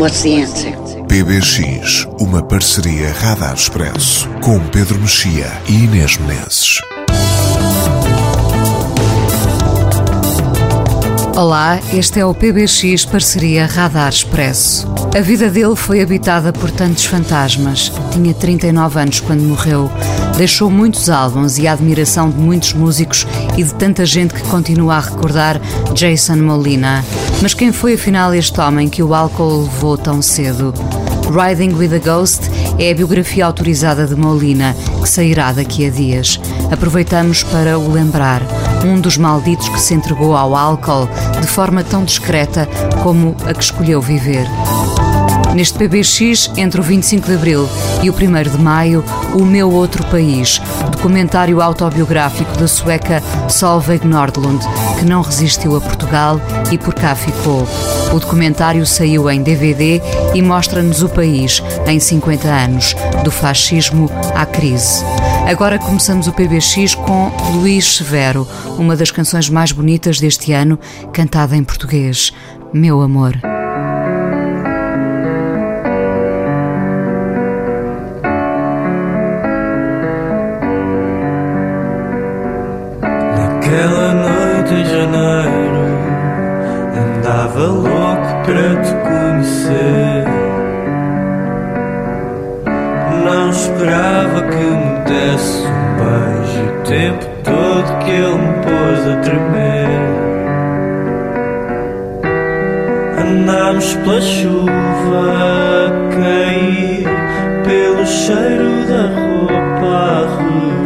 answer? PBX, uma parceria Radar Expresso com Pedro Mexia e Inês Menezes. Olá, este é o PBX Parceria Radar Expresso. A vida dele foi habitada por tantos fantasmas. Tinha 39 anos quando morreu. Deixou muitos álbuns e a admiração de muitos músicos e de tanta gente que continua a recordar Jason Molina. Mas quem foi afinal este homem que o álcool levou tão cedo? Riding with a Ghost é a biografia autorizada de Molina, que sairá daqui a dias. Aproveitamos para o lembrar. Um dos malditos que se entregou ao álcool de forma tão discreta como a que escolheu viver. Neste PBX, entre o 25 de Abril e o 1 de Maio, O Meu Outro País, documentário autobiográfico da sueca Solveig Nordlund, que não resistiu a Portugal e por cá ficou. O documentário saiu em DVD e mostra-nos o país em 50 anos, do fascismo à crise. Agora começamos o PBX com Luís Severo, uma das canções mais bonitas deste ano, cantada em português. Meu amor. Andava louco para te conhecer Não esperava que me desse um beijo O tempo todo que ele me pôs a tremer Andámos pela chuva a cair Pelo cheiro da roupa a revelar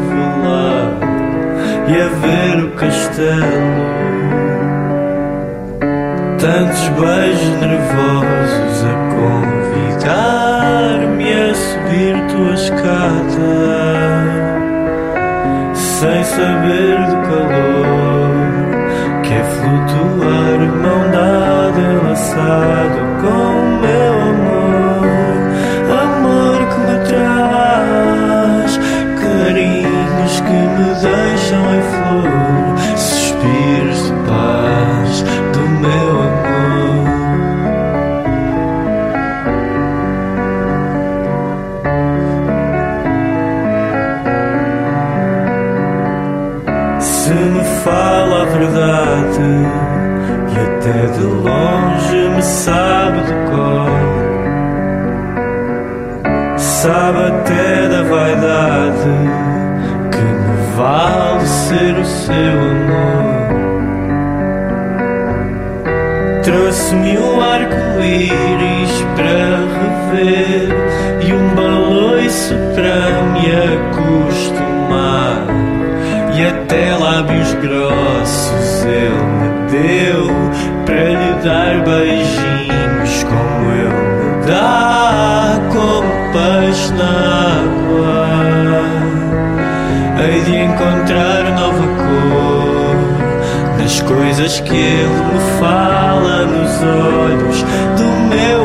e a ver o castelo. Beijos nervosos a convidar-me a subir tua escada, sem saber do calor que é flutuar, mão dada, laçado com meu amor, amor que me traz carinhos que me deixam em flor, até de longe me sabe de cor. Sabe até da vaidade que me vale ser o seu amor. Trouxe-me um arco-íris para rever e um baloiço para me acostumar. E até lábios grossos ele me deu para lhe dar beijinhos como ele me dá, como peixe na água. Hei de encontrar nova cor nas coisas que ele me fala nos olhos do meu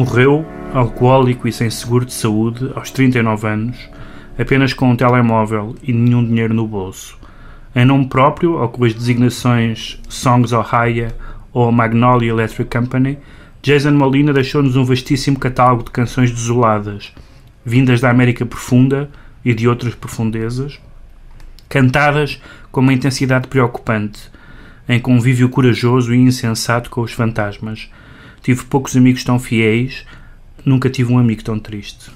Morreu, alcoólico e sem seguro de saúde, aos 39 anos, apenas com um telemóvel e nenhum dinheiro no bolso. Em nome próprio, ou com as designações Songs Ohio ou Magnolia Electric Company, Jason Molina deixou-nos um vastíssimo catálogo de canções desoladas, vindas da América Profunda e de outras profundezas, cantadas com uma intensidade preocupante, em convívio corajoso e insensato com os fantasmas. Tive poucos amigos tão fiéis, nunca tive um amigo tão triste.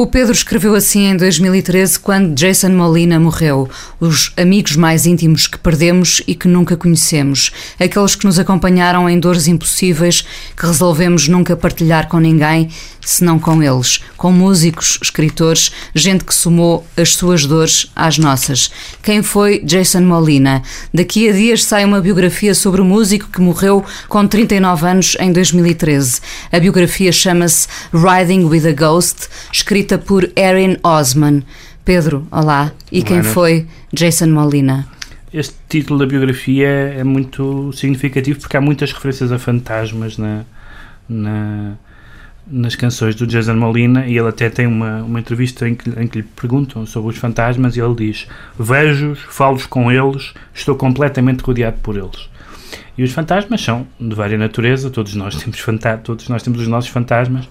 O Pedro escreveu assim em 2013, quando Jason Molina morreu. Os amigos mais íntimos que perdemos e que nunca conhecemos. Aqueles que nos acompanharam em dores impossíveis, que resolvemos nunca partilhar com ninguém, senão com eles. Com músicos, escritores, gente que somou as suas dores às nossas. Quem foi Jason Molina? Daqui a dias sai uma biografia sobre o músico que morreu com 39 anos em 2013. A biografia chama-se Riding with a Ghost, escrita por Erin Osman. Pedro, olá. E quem foi Jason Molina? Este título da biografia é muito significativo porque há muitas referências a fantasmas na, na, nas canções do Jason Molina e ele até tem uma, uma entrevista em que, em que lhe perguntam sobre os fantasmas e ele diz: Vejo-os, falo com eles, estou completamente rodeado por eles. E os fantasmas são de várias natureza, todos nós temos, todos nós temos os nossos fantasmas,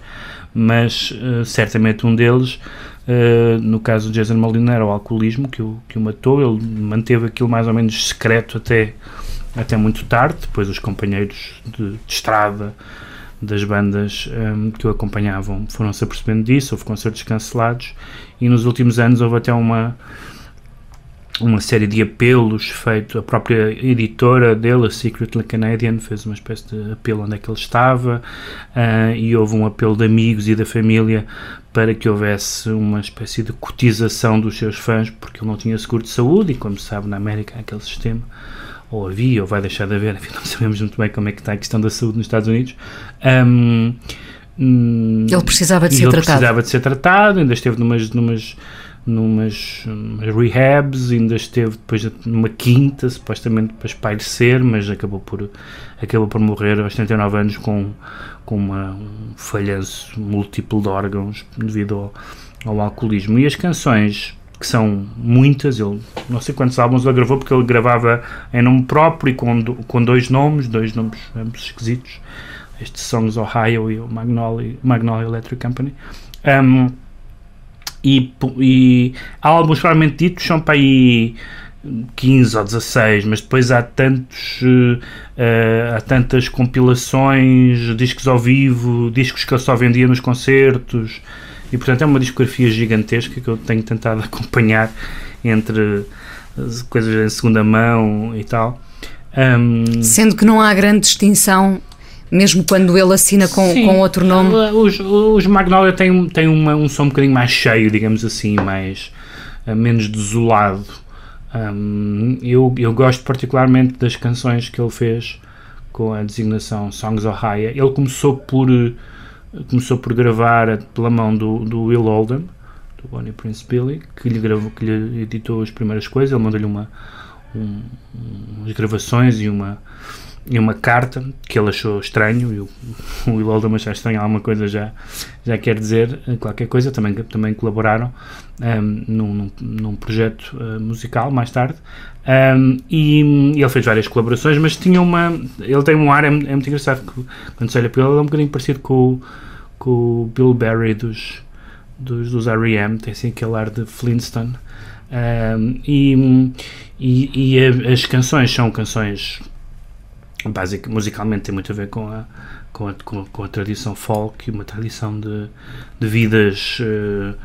mas uh, certamente um deles, uh, no caso de Jason Molina, era o alcoolismo que o, que o matou. Ele manteve aquilo mais ou menos secreto até, até muito tarde. Depois, os companheiros de, de estrada das bandas um, eh, que o acompanhavam foram-se apercebendo disso. Houve concertos cancelados e nos últimos anos houve até uma uma série de apelos feito a própria editora dele, a Secretly Canadian, fez uma espécie de apelo onde é que ele estava uh, e houve um apelo de amigos e da família para que houvesse uma espécie de cotização dos seus fãs porque ele não tinha seguro de saúde e como se sabe na América há aquele sistema ou havia ou vai deixar de haver, enfim, não sabemos muito bem como é que está a questão da saúde nos Estados Unidos um, ele precisava de ser ele tratado. precisava de ser tratado, ainda esteve numas, numas numas, rehabs, ainda esteve depois numa quinta, supostamente para espairecer, mas acabou por, acabou por morrer aos 79 anos com, com uma, um falhanço múltiplo de órgãos devido ao, ao alcoolismo. E as canções que são muitas, ele não sei quantos álbuns ele gravou, porque ele gravava em nome próprio e com, com dois nomes, dois nomes ambos esquisitos, este Songs Ohio e o Magnolia, Magnolia Electric Company. Um, e, e álbuns provavelmente ditos são para aí 15 ou 16, mas depois há tantos uh, há tantas compilações, discos ao vivo, discos que eu só vendia nos concertos e portanto é uma discografia gigantesca que eu tenho tentado acompanhar entre coisas em segunda mão e tal. Um, Sendo que não há grande distinção mesmo quando ele assina com, com outro nome. Os, os Magnolia têm, têm uma, um som um bocadinho mais cheio, digamos assim, mais uh, menos desolado. Um, eu, eu gosto particularmente das canções que ele fez com a designação Songs Ohio. Ele começou por começou por gravar pela mão do, do Will Oldham, do Bonnie Prince Billy, que lhe, gravou, que lhe editou as primeiras coisas. Ele mandou-lhe uma um, umas gravações e uma e uma carta que ele achou estranho, e o, o Will Oldham achar estranho alguma coisa já, já quer dizer qualquer coisa, também, também colaboraram um, num, num projeto uh, musical mais tarde, um, e, e, ele fez várias colaborações, mas tinha uma, ele tem um ar, é, é muito engraçado, que, quando se olha para ele, ele é um bocadinho parecido com, com o Bill Berry dos, dos, dos R.E.M., tem assim aquele ar de Flintstone, um, e, e, e, as canções são canções basic, musicalmente tem muito a ver com a, com a, com a, com a tradição folk e uma tradição de, de vidas uh,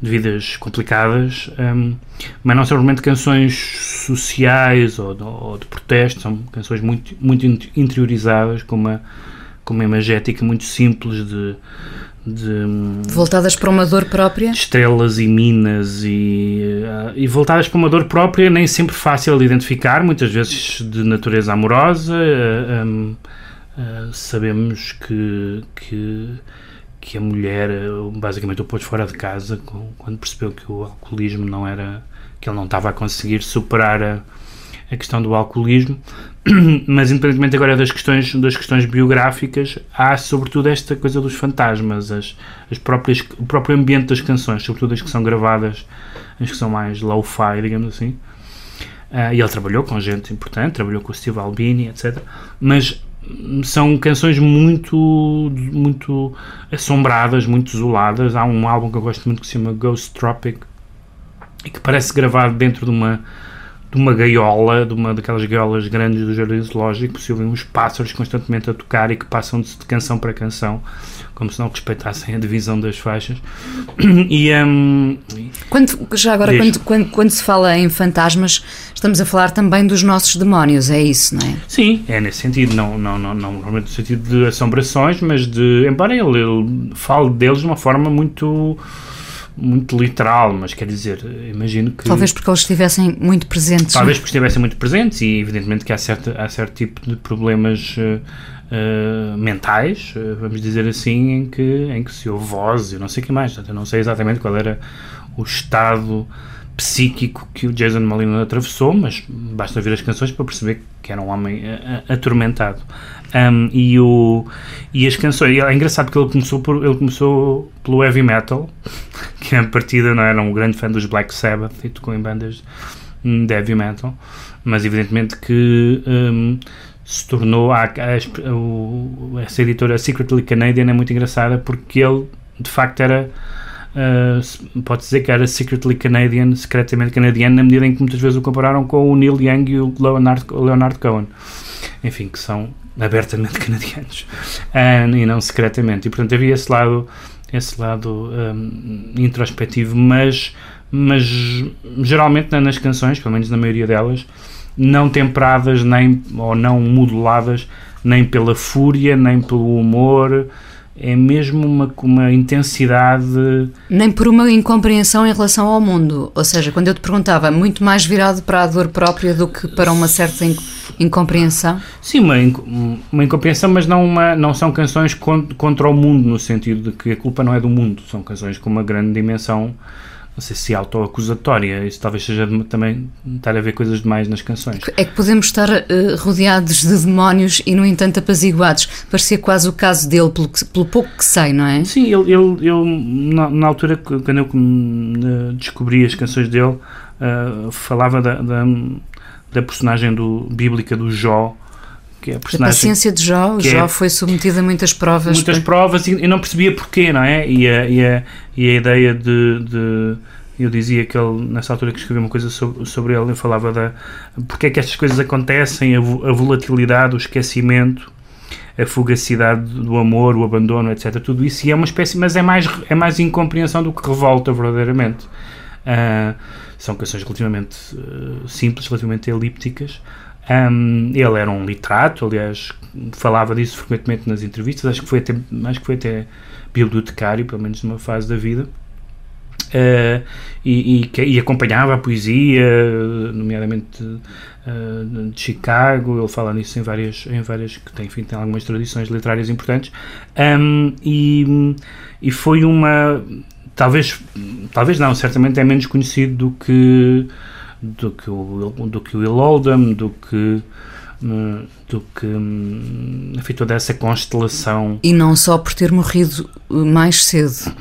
de vidas complicadas. Um, mas não são realmente canções sociais ou de, ou de protesto são canções muito, muito interiorizadas com uma, com uma imagética muito simples de de, voltadas para uma dor própria? Estrelas e minas e, uh, e voltadas para uma dor própria, nem sempre fácil de identificar, muitas vezes de natureza amorosa. Um, uh, sabemos que, que, que a mulher basicamente o pôs fora de casa quando percebeu que o alcoolismo não era. que ele não estava a conseguir superar a, a questão do alcoolismo, mas independentemente agora das questões, das questões biográficas, há sobretudo esta coisa dos fantasmas, as, as próprias, o próprio ambiente das canções, sobretudo as que são gravadas, as que são mais low-fi, digamos assim. Uh, e ele trabalhou com gente importante, trabalhou com o Steve Albini, etc. Mas são canções muito muito assombradas, muito isoladas. Há um álbum que eu gosto muito que se chama Ghost Tropic e que parece gravado dentro de uma de uma gaiola, de uma daquelas gaiolas grandes do Jardim Zoológico, se ouvem uns pássaros constantemente a tocar e que passam de canção para canção, como se não respeitassem a divisão das faixas. E, um, quando, já agora, quando, quando, quando, se fala em fantasmas, estamos a falar também dos nossos demónios, é isso, não é? Sim, é nesse sentido, não, não, não, não normalmente no sentido de assombrações, mas de, embora ele, ele fale deles de uma forma muito muito literal, mas quer dizer, imagino que. Talvez porque eles estivessem muito presentes. Talvez porque estivessem muito presentes e, evidentemente, que há certo, há certo tipo de problemas uh, mentais, uh, vamos dizer assim, em que, em que se ouve voz e não sei o que mais. Portanto, eu não sei exatamente qual era o estado psíquico que o Jason Molina atravessou, mas basta ouvir as canções para perceber que era um homem atormentado. Um, e, o, e as canções, é engraçado porque ele começou, por, ele começou pelo heavy metal, que a partida não era um grande fã dos Black Sabbath e tocou em bandas de heavy metal, mas evidentemente que um, se tornou a, a, a, essa editora Secretly Canadian é muito engraçada porque ele de facto era uh, pode dizer que era secretly Canadian, secretamente canadiano, na medida em que muitas vezes o compararam com o Neil Young e o Leonard, Leonard Cohen. Enfim, que são abertamente canadianos uh, e não secretamente. E portanto havia esse lado, esse lado um, introspectivo, mas, mas geralmente nas canções, pelo menos na maioria delas, não temperadas nem ou não moduladas nem pela fúria, nem pelo humor, é mesmo uma, uma intensidade. Nem por uma incompreensão em relação ao mundo. Ou seja, quando eu te perguntava, muito mais virado para a dor própria do que para uma certa incompreensão? Sim, uma, uma incompreensão, mas não, uma, não são canções contra o mundo, no sentido de que a culpa não é do mundo. São canções com uma grande dimensão não sei se autoacusatória, isso talvez seja também estar a ver coisas demais nas canções. É que podemos estar uh, rodeados de demónios e, no entanto, apaziguados. Parecia quase o caso dele, pelo, que, pelo pouco que sei, não é? Sim, ele, ele, ele na, na, altura, quando eu uh, descobri as canções dele, uh, falava da, da, da, personagem do, bíblica do Jó, que é a personagem. A paciência de Jó, o Jó é, foi submetido a muitas provas. Muitas para... provas e, e, não percebia porquê, não é? E a, e a, e a ideia de, de eu dizia que ele, nessa altura que escrevi uma coisa sobre, sobre ele, eu falava da porque é que estas coisas acontecem, a, a, volatilidade, o esquecimento, a fugacidade do amor, o abandono, etc. Tudo isso, e é uma espécie, mas é mais, é mais incompreensão do que revolta verdadeiramente. Uh, são canções relativamente uh, simples, relativamente elípticas, um, ele era um literato, aliás, falava disso frequentemente nas entrevistas, acho que foi até, acho que foi até bibliotecário, pelo menos numa fase da vida. Uh, e, e, e, acompanhava a poesia, nomeadamente uh, de Chicago. Ele fala nisso em várias, em várias que tem, enfim, tem algumas tradições literárias importantes. Um, e, e foi uma, talvez, talvez não, certamente é menos conhecido do que do que o, do que o Will Oldham, do que hum, do que hum, enfim, toda essa constelação. E não só por ter morrido mais cedo.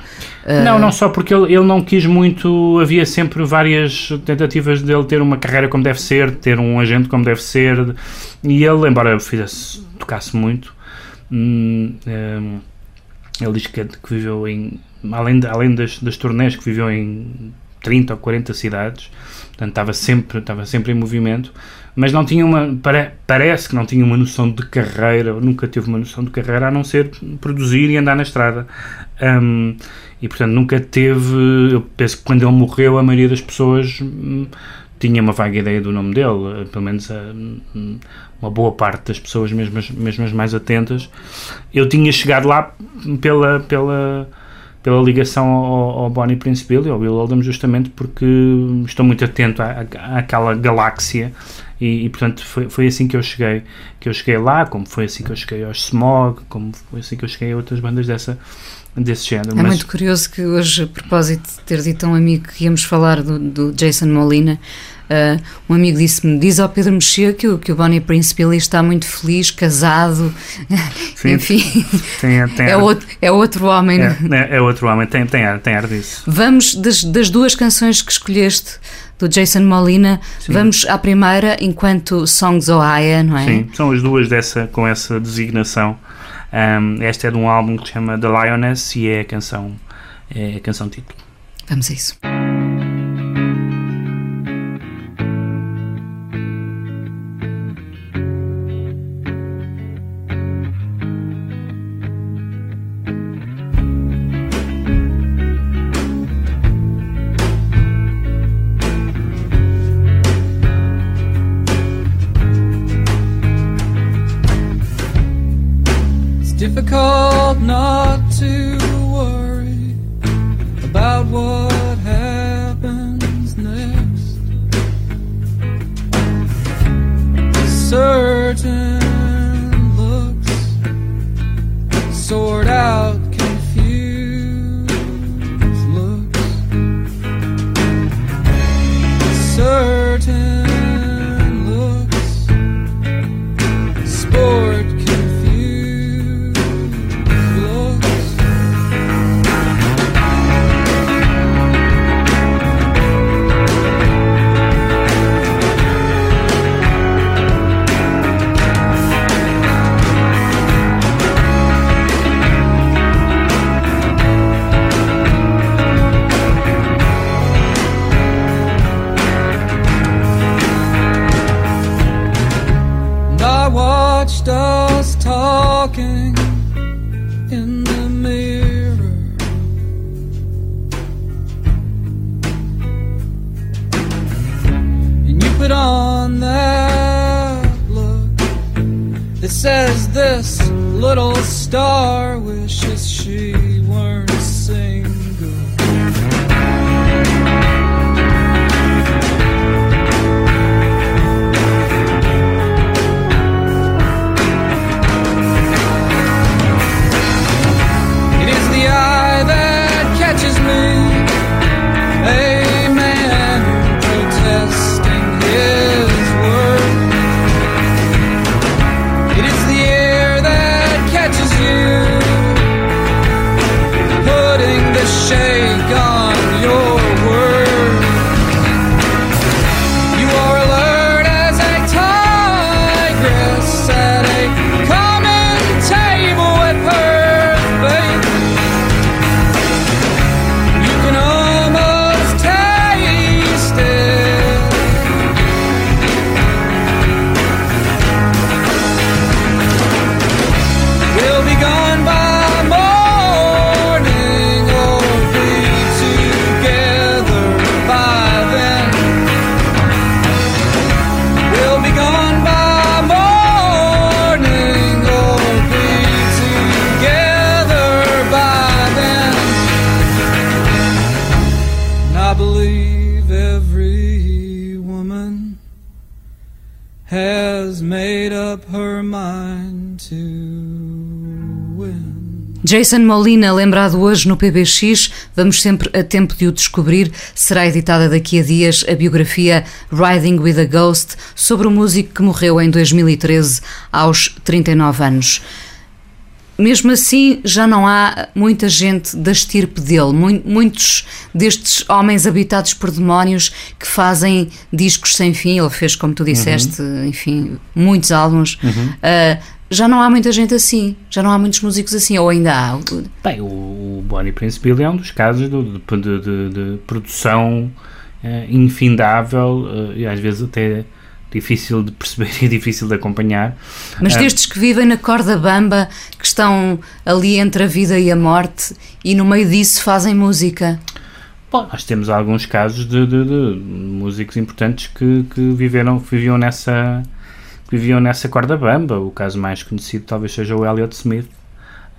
Não, não só porque ele, ele não quis muito, havia sempre várias tentativas dele ter uma carreira como deve ser, ter um agente como deve ser, e ele, embora fizesse, tocasse muito, hum, ele diz que, que viveu em, além, de, além das, das turnés, que viveu em 30 ou 40 cidades, portanto estava sempre, estava sempre em movimento, mas não tinha uma, pare, parece que não tinha uma noção de carreira, nunca teve uma noção de carreira a não ser produzir e andar na estrada. Um, e portanto nunca teve, eu penso que quando ele morreu a maioria das pessoas hum, tinha uma vaga ideia do nome dele, pelo menos a, hum, uma boa parte das pessoas, mesmo as, mesmo mais atentas. Eu tinha chegado lá pela, pela pela ligação ao, ao Bonnie Prince Billy, ao Bill Oldham, justamente porque estou muito atento à, àquela galáxia E, e, portanto foi, foi assim que eu cheguei que eu cheguei lá, como foi assim que eu cheguei aos Smog, como foi assim que eu cheguei a outras bandas dessa desse género. É Mas... muito curioso que hoje, a propósito de ter dito a um amigo que íamos falar do, do Jason Molina, Uh, um amigo disse-me: diz ao Pedro Mexia que o, que o Bonnie Prince Billy está muito feliz, casado, Sim, enfim, tem, tem é, outro, é outro homem. É, é, é, outro homem, tem, tem, ar, tem ar disso. Vamos, das, das duas canções que escolheste do Jason Molina, Sim. vamos à primeira, enquanto Songs Ohio, não é? Sim, são as duas dessa, com essa designação. Um, esta é de um álbum que se chama The Lioness e é a canção, é a canção título. Vamos a isso. 去 Jason Molina, lembrado hoje no PBX, vamos sempre a tempo de o descobrir. Será editada daqui a dias a biografia Riding with a Ghost sobre o músico que morreu em 2013 aos 39 anos. Mesmo assim, já não há muita gente da estirpe dele, muitos destes homens habitados por demónios que fazem discos sem fim. Ele fez, como tu disseste, uhum. enfim, muitos álbuns. Uhum. Uh, já não há muita gente assim, já não há muitos músicos assim, ou ainda há? Bem, o Bonnie Prince Billy é um dos casos de, de, de, de produção uh, infindável uh, e às vezes até difícil de perceber e difícil de acompanhar. Mas uh, destes que vivem na corda bamba, que estão ali entre a vida e a morte e no meio disso fazem música. Bom, nós temos alguns casos de, de, de músicos importantes que, que viveram, viviam nessa que viviam nessa corda bamba. O caso mais conhecido talvez seja o Elliott Smith,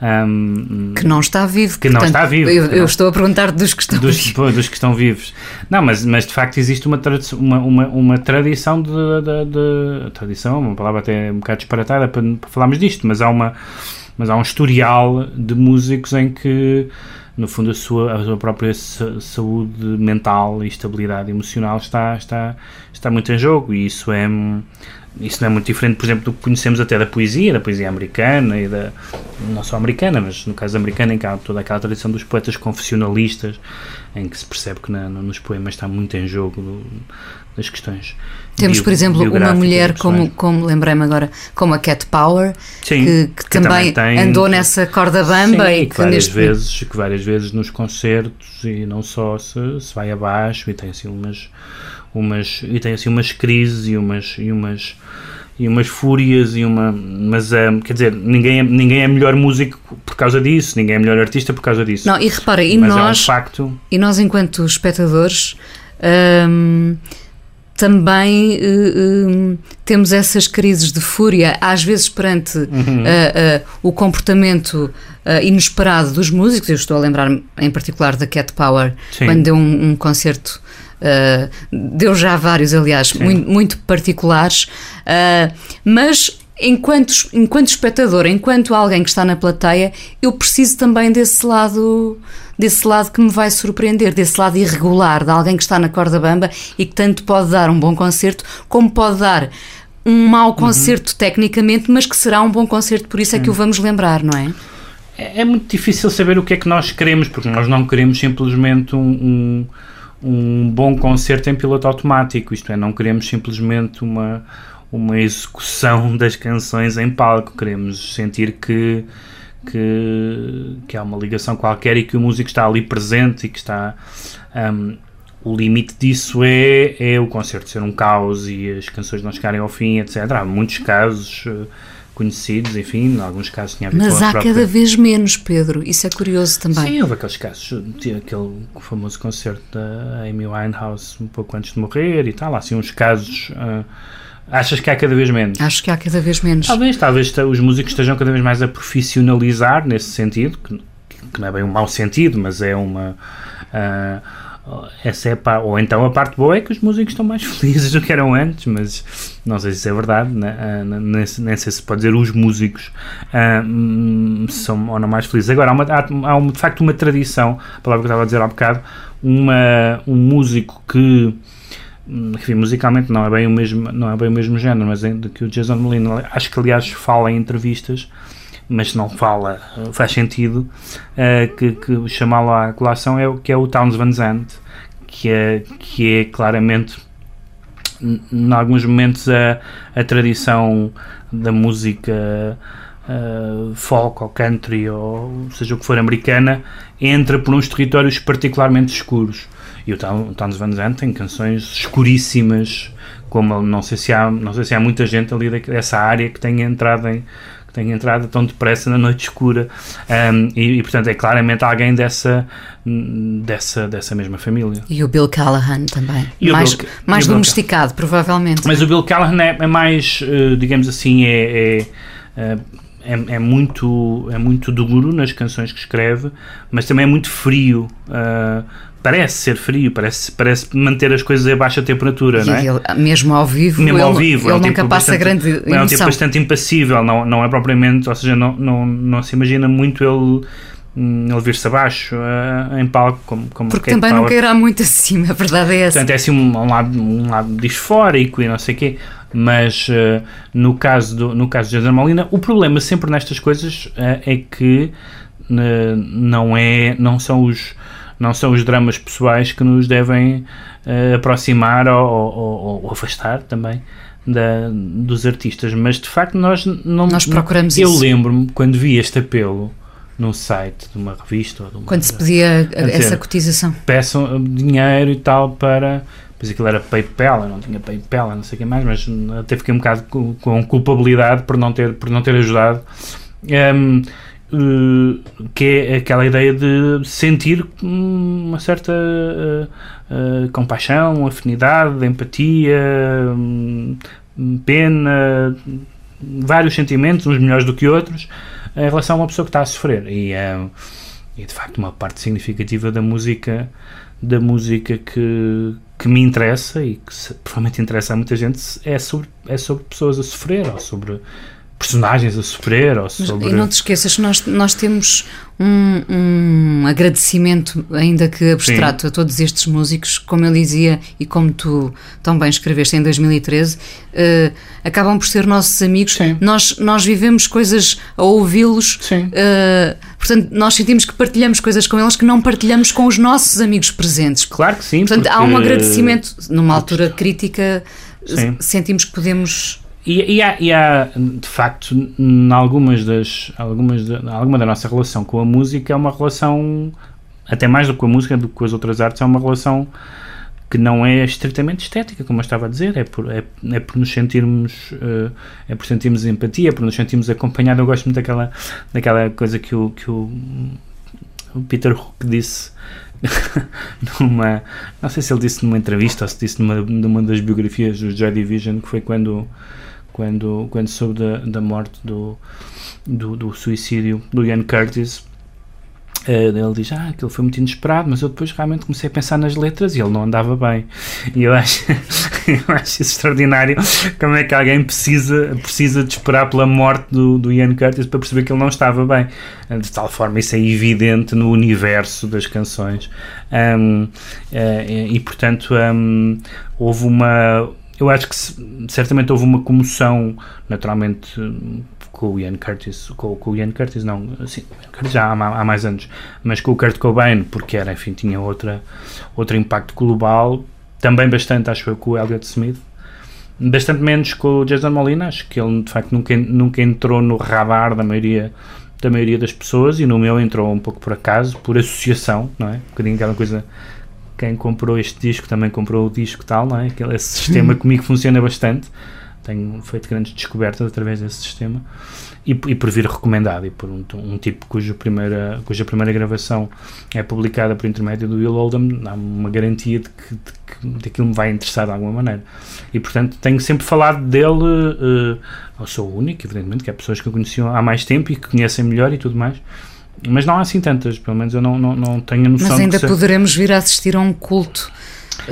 Um, que não está vivo. Que não está vivo. Eu, eu estou a perguntar dos que estão dos, vivos. Dos que estão vivos. Não, mas, mas de facto existe uma, uma, uma, uma tradição de, de, de, Tradição, uma palavra até um bocado disparatada para, para falarmos disto, mas há, uma, mas há um historial de músicos em que no fundo a sua, a sua própria saúde mental e estabilidade emocional está, está, está muito em jogo e isso é isso não é muito diferente, por exemplo, do que conhecemos até da poesia, da poesia americana e da não só americana, mas no caso americano em que há toda aquela tradição dos poetas confessionalistas em que se percebe que na, nos poemas está muito em jogo do, das questões. Temos, por exemplo, uma mulher, como, como lembrei-me agora, como a Cat Power, Sim, que, que, que também, tem, andou nessa corda bamba sim, e que, várias vezes, que várias vezes nos concertos e não só se, se vai abaixo e tem assim umas, umas e tem assim umas crises e umas e umas e umas fúrias e uma mas um, quer dizer ninguém é, ninguém é melhor músico por causa disso ninguém é melhor artista por causa disso não e repara e mas nós é um facto e nós enquanto espectadores um, também uh, uh, temos essas crises de fúria, às vezes perante uhum. uh, o comportamento inesperado dos músicos. Eu estou a lembrar em particular da Cat Power, Sim. quando deu um, um concerto. Deu já vários, aliás, muito, muito, particulares, mas enquanto, enquanto espectador, enquanto alguém que está na plateia, eu preciso também desse lado desse lado que me vai surpreender, desse lado irregular, de alguém que está na corda bamba e que tanto pode dar um bom concerto, como pode dar um mau concerto uhum. tecnicamente, mas que será um bom concerto, por isso é que o vamos lembrar, não é? é? É muito difícil saber o que é que nós queremos, porque nós não queremos simplesmente um, um, um bom concerto em piloto automático, isto é, não queremos simplesmente uma, uma execução das canções em palco, queremos sentir que que, que há uma ligação qualquer e que o músico está ali presente e que está. Um, o limite disso é, é o concerto ser um caos e as canções não chegarem ao fim, etc. Há muitos casos uh, conhecidos, enfim, em alguns casos tinha ver Mas há própria... cada vez menos, Pedro, isso é curioso também. Sim, houve aqueles casos, tinha aquele famoso concerto da Amy Winehouse um pouco antes de morrer e tal, há assim uns casos. Uh, Achas que há cada vez menos? Acho que há cada vez menos. Talvez, talvez os músicos estejam cada vez mais a profissionalizar nesse sentido, que, que não é bem um mau sentido, mas é uma. Uh, essa é a, ou então a parte boa é que os músicos estão mais felizes do que eram antes, mas não sei se isso é verdade, né? uh, nem, sei se pode dizer os músicos uh, são ou não mais felizes. Agora, há, uma, há, há de facto uma tradição, a palavra que eu estava a dizer há bocado, uma, um músico que enfim, musicalmente não é bem o mesmo não é bem o mesmo género mas é do que o Jason Molina acho que aliás fala em entrevistas mas não fala faz sentido uh, que, que chamá-lo à colação é o que é o Towns Van Zandt que é que é claramente em alguns momentos a, a tradição da música uh, folk ou country ou seja o que for americana entra por uns territórios particularmente escuros. E o Towns Van Zandt tem canções escuríssimas, como não sei se há, não sei se há muita gente ali dessa área que tenha entrado em que tenha entrado tão depressa na noite escura. Um, e, e, portanto é claramente alguém dessa dessa dessa mesma família. E o Bill Callahan também. E mais Bill, mais domesticado provavelmente. Mas o Bill Callahan é, é mais uh, digamos assim é, é, uh, é, é, muito, é muito duro nas canções que escreve, mas também é muito frio. Uh, parece ser frio, parece, parece manter as coisas a baixa temperatura, e não é? Ele, mesmo ao vivo, mesmo ele, ao vivo, ele é um nunca tipo passa bastante, grande emoção. É um tipo bastante impassível, não, não é propriamente, ou seja, não, não, não se imagina muito ele hum, ele vir-se abaixo uh, em palco como, como porque também não queira muito acima, a verdade é essa portanto é assim um, um lado, um lado disfórico e não sei o quê mas uh, no caso do, no caso de Jason Molina o problema sempre nestas coisas uh, é que não é não são os não são os dramas pessoais que nos devem uh, aproximar ou, ou, ou, afastar também da, dos artistas, mas de facto nós não. Nós procuramos eu isso. Eu lembro-me quando vi este apelo num site de uma revista ou de uma, quando se pedia essa cotização peçam dinheiro e tal para pois aquilo era PayPal, eu não tinha PayPal, não sei o que mais, mas até fiquei um bocado com, com culpabilidade por não ter, por não ter ajudado. Um, Uh, que é aquela ideia de sentir uma certa uh, uh, compaixão, afinidade, empatia, um, pena, vários sentimentos, uns melhores do que outros, em relação a uma pessoa que está a sofrer. E, é, de facto, uma parte significativa da música, da música que, que me interessa e que se, provavelmente interessa a muita gente é sobre, é sobre pessoas a sofrer ou sobre personagens a sofrer ou sobre... E não te esqueças, nós, nós temos um, um agradecimento, ainda que abstrato, Sim. a todos estes músicos, como eu dizia e como tu tão bem escreveste em 2013, uh, eh, acabam por ser nossos amigos. Sim. Nós, nós vivemos coisas a ouvi-los, uh, portanto, nós sentimos que partilhamos coisas com eles que não partilhamos com os nossos amigos presentes. Claro que sim. Portanto, porque... há um agradecimento, numa altura crítica, sim. sentimos que podemos e, e, há, e, há, de facto, em algumas das, algumas de, alguma da nossa relação com a música é uma relação, até mais do que com a música, do que com as outras artes, é uma relação que não é estritamente estética, como eu estava a dizer, é por, é, é por nos sentirmos, uh, é por sentirmos empatia, é por nos sentirmos acompanhados. Eu gosto muito daquela, daquela coisa que o, que o, o Peter Hook disse numa, não sei se ele disse numa entrevista ou se disse numa, numa das biografias do Joy Division, que foi quando quando, quando soube da, da morte do, do, do suicídio do Ian Curtis, uh, ele diz, ah, aquilo foi muito inesperado, mas eu depois realmente comecei a pensar nas letras e ele não andava bem. E eu acho, eu acho isso extraordinário, como é que alguém precisa, precisa de esperar pela morte do, do Ian Curtis para perceber que ele não estava bem. De tal forma, isso é evidente no universo das canções. Um, uh, e, portanto, um, houve uma eu acho que certamente houve uma comoção, naturalmente, com o Ian Curtis, com, com o Ian Curtis, não, assim, já há, há, mais anos, mas com o Kurt Cobain, porque era, enfim, tinha outra, outro impacto global, também bastante, acho eu, com o Elliot Smith, bastante menos com o Jason Molina, acho que ele, de facto, nunca, nunca entrou no radar da maioria da maioria das pessoas e no meu entrou um pouco por acaso, por associação, não é? Um bocadinho aquela coisa quem comprou este disco também comprou o disco tal, não é? Aquele, esse sistema comigo funciona bastante. Tenho feito grandes descobertas através desse sistema e, e por vir recomendado e por um, um, tipo cuja primeira, cuja primeira gravação é publicada por intermédio do Will Oldham, há uma garantia de que, de que daquilo me vai interessar de alguma maneira. E portanto tenho sempre falado dele, uh, eu sou o único, evidentemente, que há pessoas que eu conheci há mais tempo e que conhecem melhor e tudo mais mas não há assim tantas, pelo menos eu não, não, não tenho a noção Mas ainda poderemos vir a assistir a um culto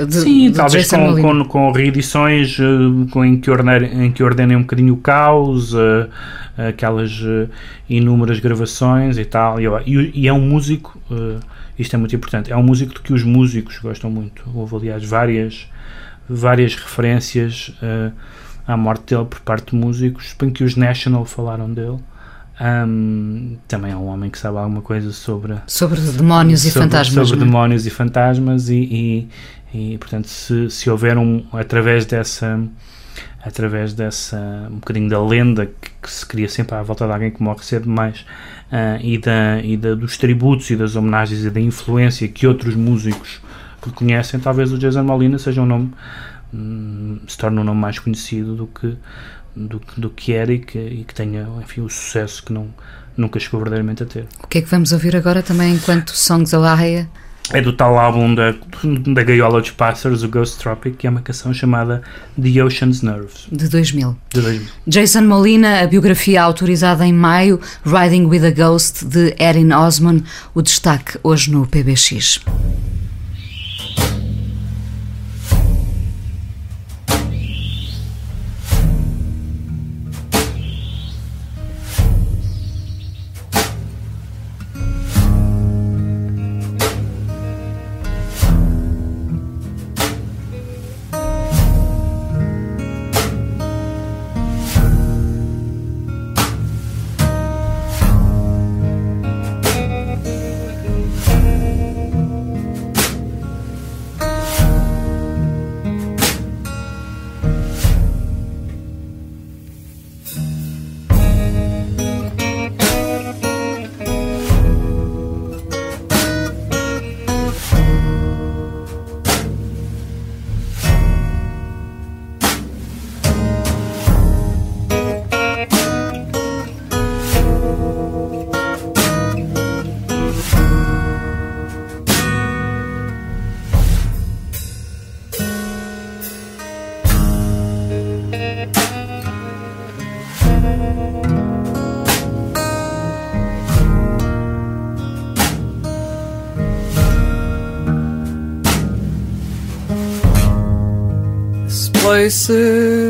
de, Sim, de talvez com, com, com, reedições uh, com, em, que ordenem, em que ordenem um bocadinho o caos, uh, aquelas uh, inúmeras gravações e tal. E, e, é um músico, isto é muito importante, é um músico de que os músicos gostam muito. Houve, aliás, várias, várias referências à morte dele por parte de músicos, em que os National falaram dele. Um, também é um homem que sabe alguma coisa sobre sobre demónios sobre, e fantasmas sobre não? É? demónios e fantasmas e, e, e, portanto se, se houver um através dessa através dessa um bocadinho da lenda que, que se cria sempre à volta de alguém que morre cedo demais uh, e, da, e da, dos tributos e das homenagens e da influência que outros músicos reconhecem talvez o Jason Molina seja um nome um, se torne um nome mais conhecido do que do, do que era e que, e que tenha enfim, o sucesso que não, nunca chegou verdadeiramente a ter. O que é que vamos ouvir agora também enquanto Songs of Laia? É do tal álbum da, da Gaiola dos Pássaros, o Ghost Tropic, que é uma canção chamada The Ocean's Nerves. De 2000. De 2000. Jason Molina, a biografia autorizada em maio, Riding with a Ghost, de Erin Osman, o destaque hoje no PBX. Places,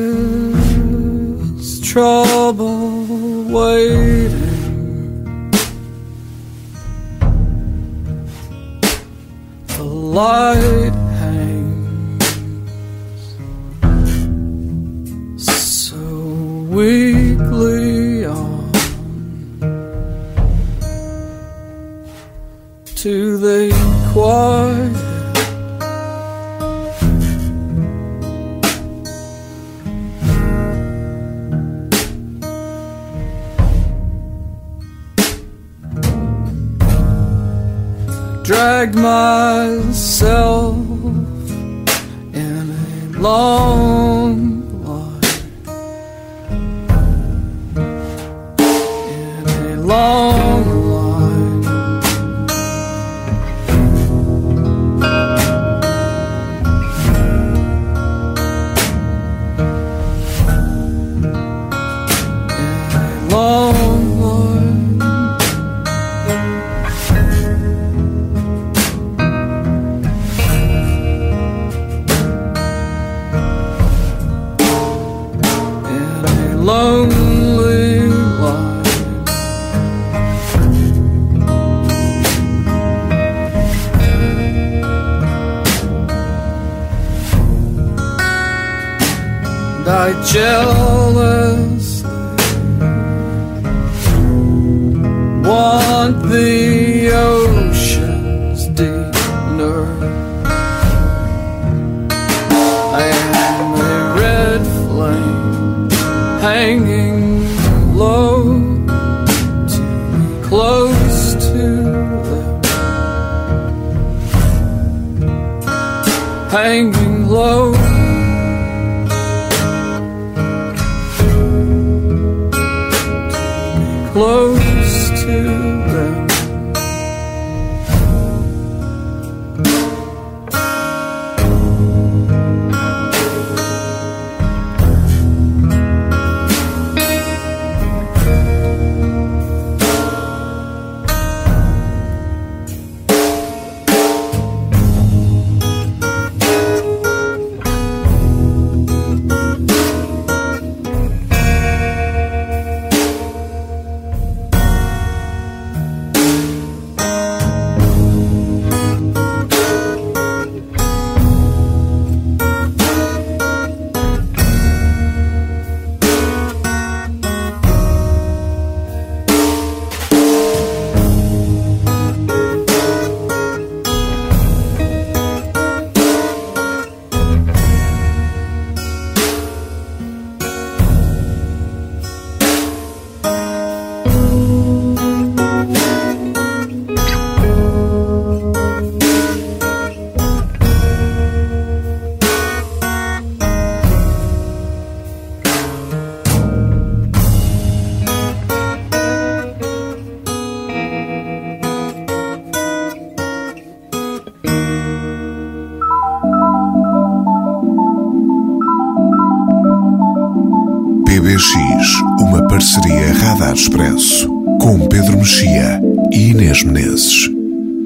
And I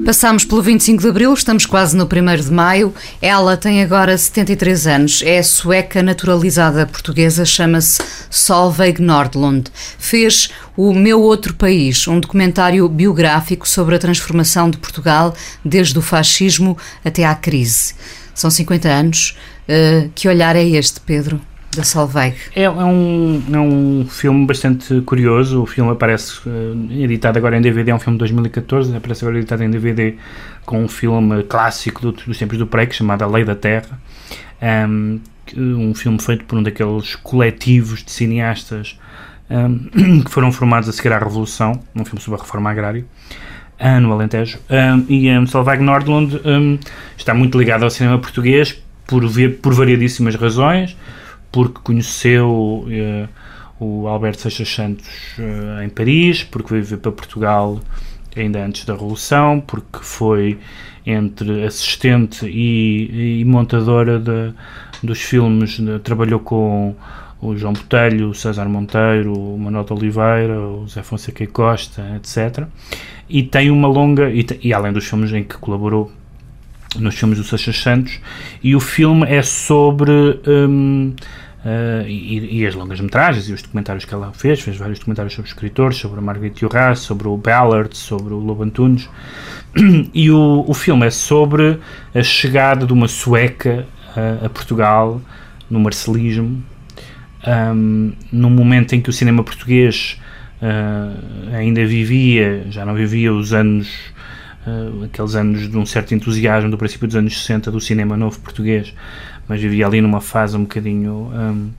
Passámos pelo 25 de Abril, estamos quase no 1 de Maio. Ela tem agora 73 anos, é sueca naturalizada portuguesa, chama-se Solveig Nordlund. Fez O Meu Outro País, um documentário biográfico sobre a transformação de Portugal desde o fascismo até à crise. São 50 anos. Uh, que olhar é este, Pedro? Da Solveig. É, é, um, é um filme bastante curioso. O filme aparece uh, editado agora em DVD, é um filme de 2014, aparece agora editado em DVD com um filme clássico do, dos tempos do PREC, chamado A Lei da Terra. Um, um filme feito por um daqueles coletivos de cineastas um, que foram formados a seguir à Revolução, um filme sobre a reforma agrária. Uh, no Alentejo. Um, e um, Solveig Nordlund está muito ligado ao cinema português por, por variadíssimas razões porque conheceu uh, o Alberto Seixas Santos uh, em Paris, porque veio para Portugal ainda antes da Revolução, porque foi entre assistente e, e montadora de, dos filmes, de, trabalhou com o João Botelho, o César Monteiro, o Manuel de Oliveira, o Zé Fonseca e Costa, etc. E tem uma longa, e, e além dos filmes em que colaborou nos filmes do Seixas Santos, e o filme é sobre. Um, Uh, e, e, as longas metragens e os documentários que ela fez, fez vários documentários sobre escritores, sobre a Margaret Urras, sobre o Ballard, sobre o Lobo Antunes e o, o filme é sobre a chegada de uma sueca a, a Portugal no marcelismo um, num momento em que o cinema português uh, ainda vivia, já não vivia os anos uh, aqueles anos de um certo entusiasmo do princípio dos anos 60 do cinema novo português mas vivia ali numa fase um bocadinho um,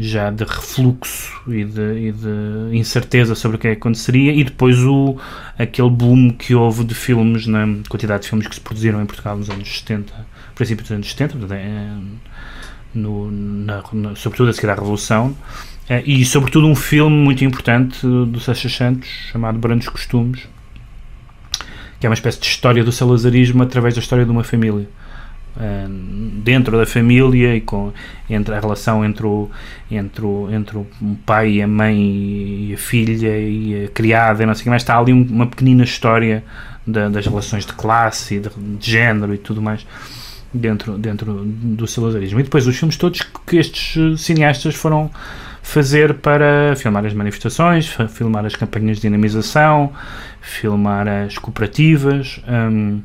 já de refluxo e de, e de, incerteza sobre o que é que aconteceria e depois o, aquele boom que houve de filmes, na quantidade de filmes que se produziram em Portugal nos anos 70, princípio dos anos 70, é, no, na, na, sobretudo a seguir à Revolução, é, e sobretudo um filme muito importante do Seixas Santos chamado Brandos Costumes, que é uma espécie de história do salazarismo através da história de uma família. Dentro da família e com entre a relação entre o entre o, entre o pai e a mãe e a filha e a criada e não sei o que mais está ali uma pequenina história da, das relações de classe e de, de, género e tudo mais dentro dentro do salazarismo. E depois os filmes todos que estes cineastas foram fazer para filmar as manifestações filmar as campanhas de dinamização filmar as cooperativas. Um,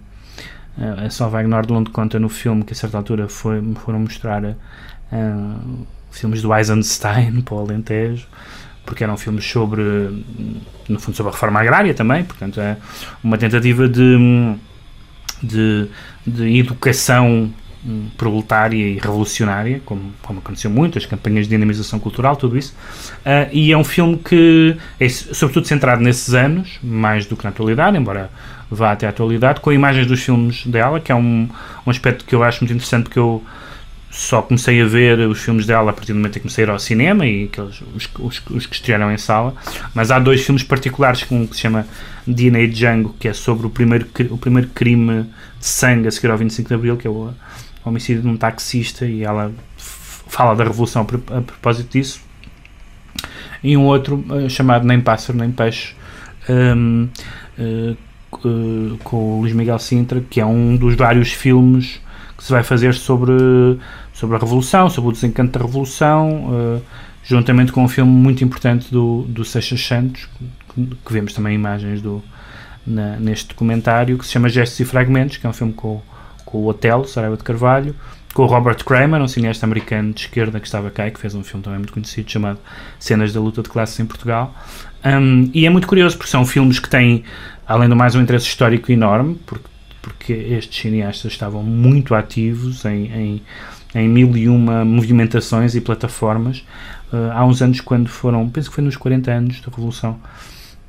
a Solveig Nordlund conta no filme que a certa altura foi, foram mostrar uh, filmes do Eisenstein para o Alentejo, porque eram filmes sobre, no fundo, sobre a reforma agrária também, portanto é uma tentativa de, de, de educação hum, proletária e revolucionária, como, como aconteceu muito, as campanhas de dinamização cultural, tudo isso. Uh, e é um filme que é sobretudo centrado nesses anos, mais do que na atualidade, embora vá até à atualidade, com imagens dos filmes dela, que é um, um aspecto que eu acho muito interessante, porque eu só comecei a ver os filmes dela a partir do momento em que comecei a ir ao cinema e aqueles, os, os, os que estrearam em sala, mas há dois filmes particulares, um que se chama DNA Django, que é sobre o primeiro, o primeiro crime de sangue a seguir ao 25 de Abril, que é o, homicídio de um taxista, e ela fala da revolução a, propósito disso, e um outro uh, chamado Nem Pássaro Nem Peixe, um, uh, uh, com o Luís Miguel Sintra, que é um dos vários filmes que se vai fazer sobre, sobre a Revolução, sobre o desencanto da Revolução, juntamente com um filme muito importante do, do Seixas Santos, que, que vemos também imagens do, na, neste documentário, que se chama Gestos e Fragmentos, que é um filme com, com o Otelo, Saraiva de Carvalho, com o Robert Kramer, um cineasta americano de esquerda que estava cá e que fez um filme também muito conhecido chamado Cenas da Luta de Classes em Portugal. Um, e é muito curioso porque são filmes que têm além do mais um interesse histórico enorme, porque, porque estes cineastas estavam muito ativos em, em, em mil e uma movimentações e plataformas. Uh, há uns anos, quando foram, penso que foi nos 40 anos da Revolução,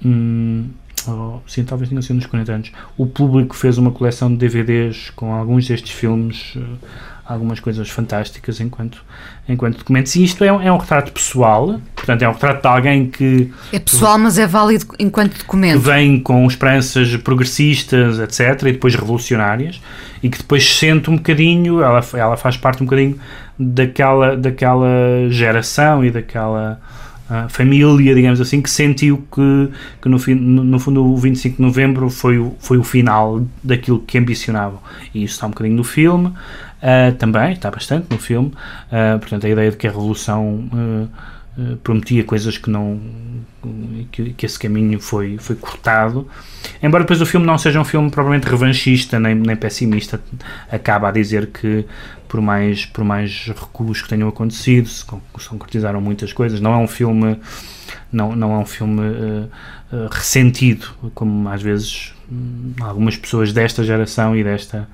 hum, oh, sim, talvez tenha sido nos 40 anos, o público fez uma coleção de DVDs com alguns destes filmes. Uh, algumas coisas fantásticas enquanto, enquanto documentos. E isto é um, é um retrato pessoal, portanto, é um retrato de alguém que. É pessoal, mas é válido enquanto documento. Que vem com esperanças progressistas, etc., e depois revolucionárias, e que depois sente um bocadinho, ela, ela faz parte um bocadinho daquela, daquela geração e daquela. Uh, família, digamos assim, que sentiu que, que no, no, fundo o 25 de novembro foi o, foi o final daquilo que ambicionavam. E isso está um bocadinho no filme. Uh, também, está bastante no filme. Uh, portanto, a ideia de que a Revolução uh, prometia coisas que não. Que, que, esse caminho foi, foi cortado. Embora depois o filme não seja um filme propriamente revanchista nem, nem pessimista, acaba a dizer que por mais, por mais recuos que tenham acontecido, se, concretizaram muitas coisas. Não é um filme. Não, não é um filme ressentido, como às vezes hum, algumas pessoas desta geração e desta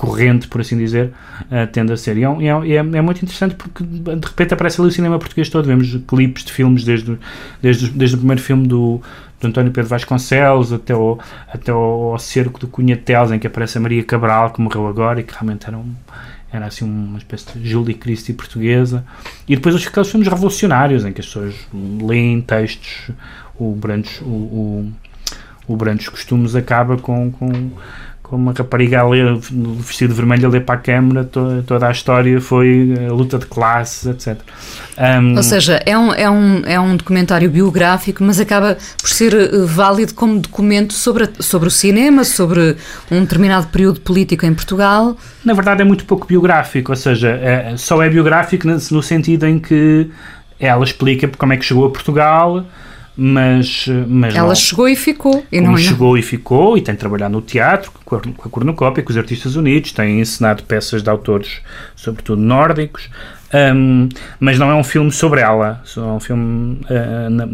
corrente, por assim dizer, uh, a ser. E, é, é, é, é, muito interessante porque de repente aparece ali o cinema português todo. Vemos clipes de filmes desde, desde, desde o primeiro filme do, António Pedro Vasconcelos até o, até cerco do Cunha Teles, em que aparece a Maria Cabral, que morreu agora e que realmente era, um, era assim uma espécie de Julie Christie portuguesa. E depois os, aqueles filmes revolucionários em que as pessoas leem textos, o Brandos, o, o, o Brandos Costumes acaba com, com com uma rapariga a ler, vestido vermelho a ler para a câmara, to, toda a história foi a luta de classes, etc. Um, Ou seja, é um, é, um, é um documentário biográfico, mas acaba por ser uh, válido como documento sobre, a, sobre o cinema, sobre um determinado período político em Portugal. Na verdade, é muito pouco biográfico, ou seja, é, só é biográfico no, no sentido em que ela explica como é que chegou a Portugal mas, mas ela não. chegou e ficou e não chegou e ficou e tem trabalhado no teatro com a, cornucópia, com os artistas unidos tem ensinado peças de autores sobretudo nórdicos um, mas não é um filme sobre ela é um filme uh, na,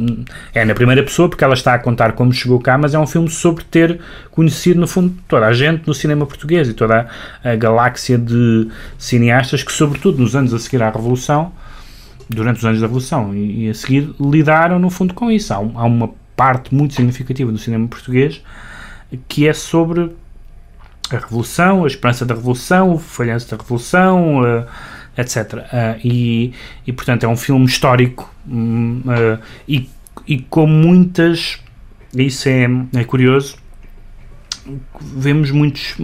é na primeira pessoa porque ela está a contar como chegou cá mas é um filme sobre ter conhecido no fundo toda a gente no cinema português e toda a, a galáxia de cineastas que sobretudo nos anos a seguir à Revolução durante os anos da Revolução e, e a seguir lidaram no fundo com isso. Há, há, uma parte muito significativa do cinema português que é sobre a Revolução, a esperança da Revolução, o falhanço da Revolução, uh, etc. Uh, e, e, portanto, é um filme histórico um, uh, e, e com muitas. Isso é, é curioso. Vemos muitos,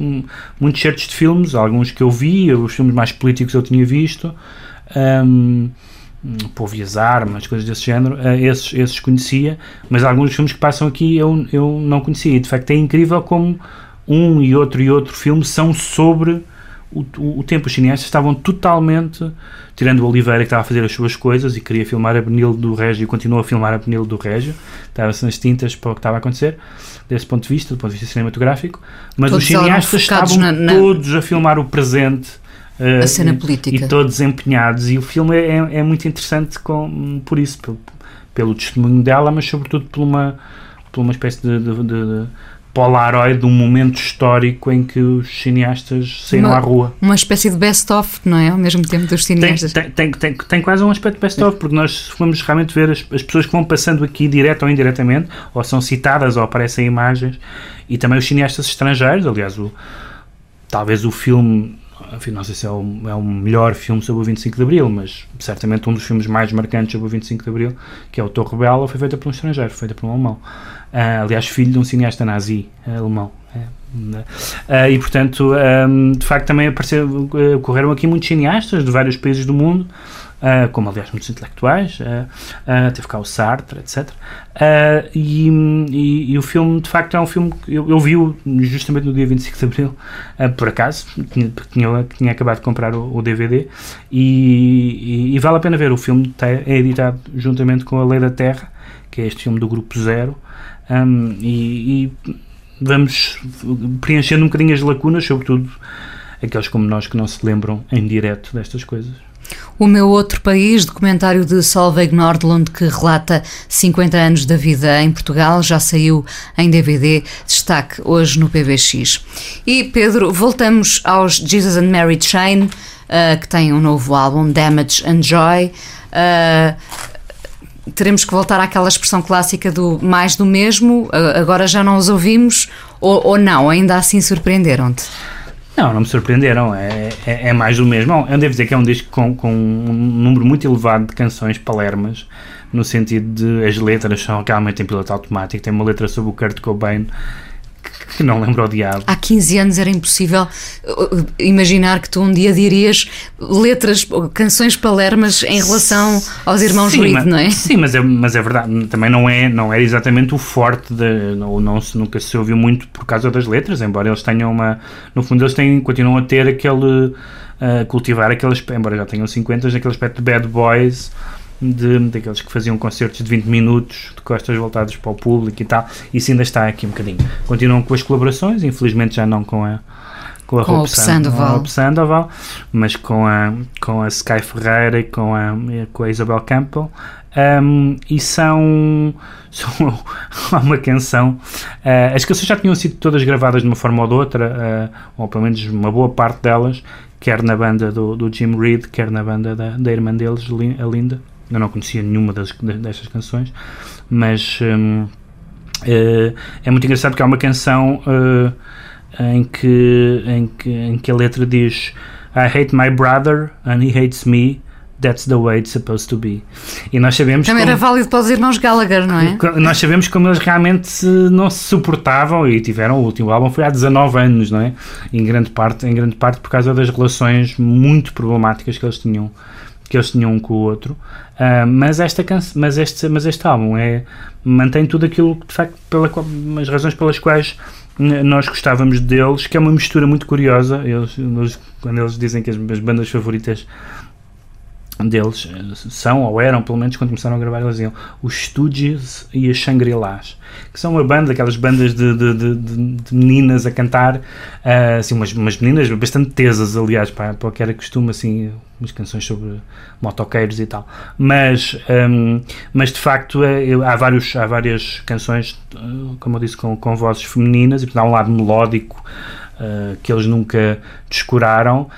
muitos certos de filmes, alguns que eu vi, os filmes mais políticos eu tinha visto. Um, Povo e as Armas, coisas desse género, uh, esses, esses conhecia, mas alguns filmes que passam aqui eu, eu não conhecia. E de facto é incrível como um e outro e outro filme são sobre o, o, o tempo. Os cineastas estavam totalmente, tirando o Oliveira que estava a fazer as suas coisas e queria filmar a Benil do Régio e continua a filmar a Benil do Régio, estava-se nas tintas para o que estava a acontecer, desse ponto de vista, do ponto de vista cinematográfico, mas todos os cineastas estavam na, na... todos a filmar o presente a cena política. E, e todos empenhados. E o filme é, é muito interessante com, por isso, pelo, pelo testemunho dela, mas sobretudo por uma, por uma espécie de, de, de, de polaroid de um momento histórico em que os cineastas saíram uma, à rua. Uma espécie de best-of, não é? Ao mesmo tempo dos cineastas. Tem, tem, tem, tem quase um aspecto best-of, porque nós vamos realmente ver as, as pessoas que vão passando aqui, direto ou indiretamente, ou são citadas ou aparecem imagens, e também os cineastas estrangeiros. Aliás, o, talvez o filme enfim, não sei se é o, é o melhor filme sobre o 25 de Abril, mas certamente um dos filmes mais marcantes sobre o 25 de Abril, que é o Torre Bela, foi feita por um estrangeiro, feita por um alemão. Uh, aliás, filho de um cineasta nazi uh, alemão. Uh, e portanto, um, de facto, também apareceram, ocorreram aqui muitos cineastas de vários países do mundo uh, como aliás muitos intelectuais, uh, teve cá o Sartre, etc. E, e, e, o filme, de facto, é um filme que eu, eu vi justamente no dia 25 de Abril, por acaso, tinha, tinha, tinha acabado de comprar o, o DVD, e, e, vale a pena ver. O filme é editado juntamente com A Lei da Terra, que é este filme do Grupo Zero, um, e vamos preenchendo um bocadinho as lacunas, sobretudo aqueles como nós que não se lembram em direto destas coisas. O Meu Outro País, documentário de Solveig Nordlund que relata 50 anos da vida em Portugal, já saiu em DVD, destaque hoje no PBX. E Pedro, voltamos aos Jesus and Mary Chain, uh, que tem um novo álbum, Damage and Joy. Uh, teremos que voltar àquela expressão clássica do mais do mesmo, uh, agora já não os ouvimos, ou, ou não, ainda assim surpreenderam-te? Não, não me surpreenderam, é, é, é, mais do mesmo. Eu devo dizer que é um disco com, com um número muito elevado de canções palermas, no sentido de as letras são realmente em piloto automático. Tem uma letra sobre o Kurt Cobain que não lembro o diabo. Há 15 anos era impossível uh, imaginar que tu um dia dirias letras, canções palermas em relação aos irmãos sim, Reed, não é? Sim, mas é, mas é verdade, também não é, não é exatamente o forte, de, não, não se, nunca se ouviu muito por causa das letras, embora eles tenham uma, no fundo eles têm, continuam a ter aquele, uh, cultivar aqueles, embora já tenham 50, aquele aspecto de bad boys, de, daqueles que faziam concertos de 20 minutos, de costas voltadas para o público e tal. Isso ainda está aqui um bocadinho. Continuam com as colaborações, infelizmente já não com a com a com Sandoval. Sandoval, mas com a, com a Sky Ferreira e com a, com a Isabel Campbell. Um, e são, são uma canção. Uh, as canções já tinham sido todas gravadas de uma forma ou de outra, uh, ou pelo menos uma boa parte delas, quer na banda do, do Jim Reed, quer na banda da, da irmã deles, a Linda. Eu não conhecia nenhuma das, destas canções, mas um, é, é muito engraçado porque há uma canção uh, em, que, em, que, em que a letra diz I hate my brother and he hates me That's the way it's supposed to be. E nós sabemos Também como, era válido para os irmãos Gallagher, não é? nós sabemos como eles realmente não se suportavam e tiveram o último álbum foi há 19 anos, não é? Em grande parte, em grande parte por causa das relações muito problemáticas que eles tinham que eles tinham um com o outro. Ah, mas esta mas este, mas este álbum é mantém tudo aquilo que de facto pela as razões pelas quais nós gostávamos deles, que é uma mistura muito curiosa. Eles, eles- quando eles dizem que as, as bandas favoritas deles eh, são, ou eram, pelo menos quando começaram a gravar, eles diziam os Stooges e as Shangri-Las, que são uma banda, aquelas bandas de, de, de- de- meninas a cantar, ah, assim, umas, umas meninas bastante tesas, aliás, para, para o que era costume, assim, umas canções sobre motoqueiros e tal. Mas, hum, mas de facto, é, eu- há, vários, há várias canções, como eu disse, com, com vozes femininas, e há um lado melódico uh, que eles nunca descuraram, uh,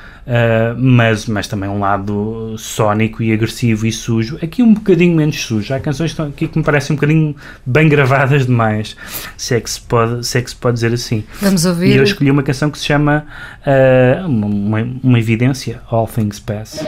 mas, mas também um lado sónico e agressivo e sujo. Aqui um bocadinho menos sujo. Há canções aqui que me parecem um bocadinho bem gravadas demais, se é que se pode, se é que se pode dizer assim. Vamos E ouvir. eu escolhi uma canção que se chama uh, uma, uma, uma evidência, All Things Pass.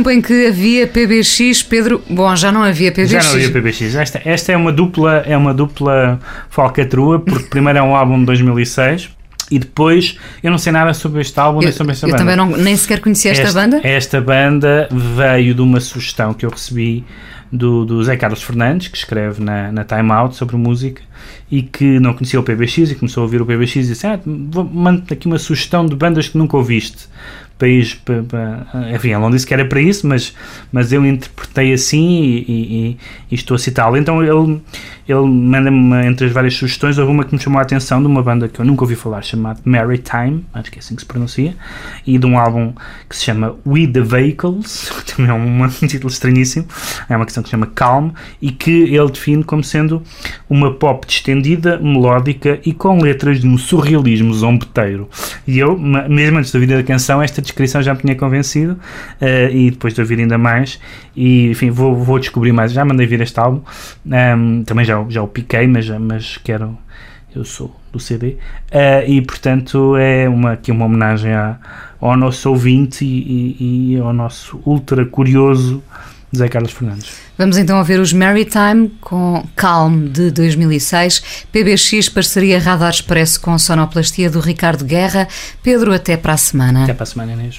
Tempo em que havia PBX, Pedro, bom, já não havia PBX. Já não havia PBX. Esta, esta é uma dupla, é uma dupla falcatrua, porque primeiro é um álbum de 2006 e depois eu não sei nada sobre este álbum eu, nem sobre esta eu banda. também não, nem sequer conhecia esta, esta banda. Esta banda veio de uma sugestão que eu recebi do, do Zé Carlos Fernandes, que escreve na, na Time Out sobre música e que não conhecia o PBX e começou a ouvir o PBX e disse: ah, mando aqui uma sugestão de bandas que nunca ouviste país para, enfim, ele não disse que era para isso, mas, mas eu interpretei assim e, e, e estou a citá-lo. Então ele, ele manda-me entre as várias sugestões, houve uma que me chamou a atenção de uma banda que eu nunca ouvi falar, chamada Maritime, acho que é assim que se pronuncia, e de um álbum que se chama We the Vehicles, que também é um, um título estranhíssimo, é uma questão que se chama Calm, e que ele define como sendo uma pop distendida, melódica e com letras de um surrealismo zombeteiro. E eu, mesmo antes da vida da canção, esta descrição já me tinha convencido uh, e depois de ouvir ainda mais e enfim vou, vou descobrir mais já mandei vir este álbum um, também já, já o piquei mas, mas quero eu sou do CD uh, e portanto é uma, aqui uma homenagem à, ao nosso ouvinte e, e, e ao nosso ultra curioso Zé Carlos Fernandes. Vamos então ouvir os Maritime com Calm de 2006, PBX parceria Radar Expresso com sonoplastia do Ricardo Guerra. Pedro, até para a semana. Até para a semana, Inês.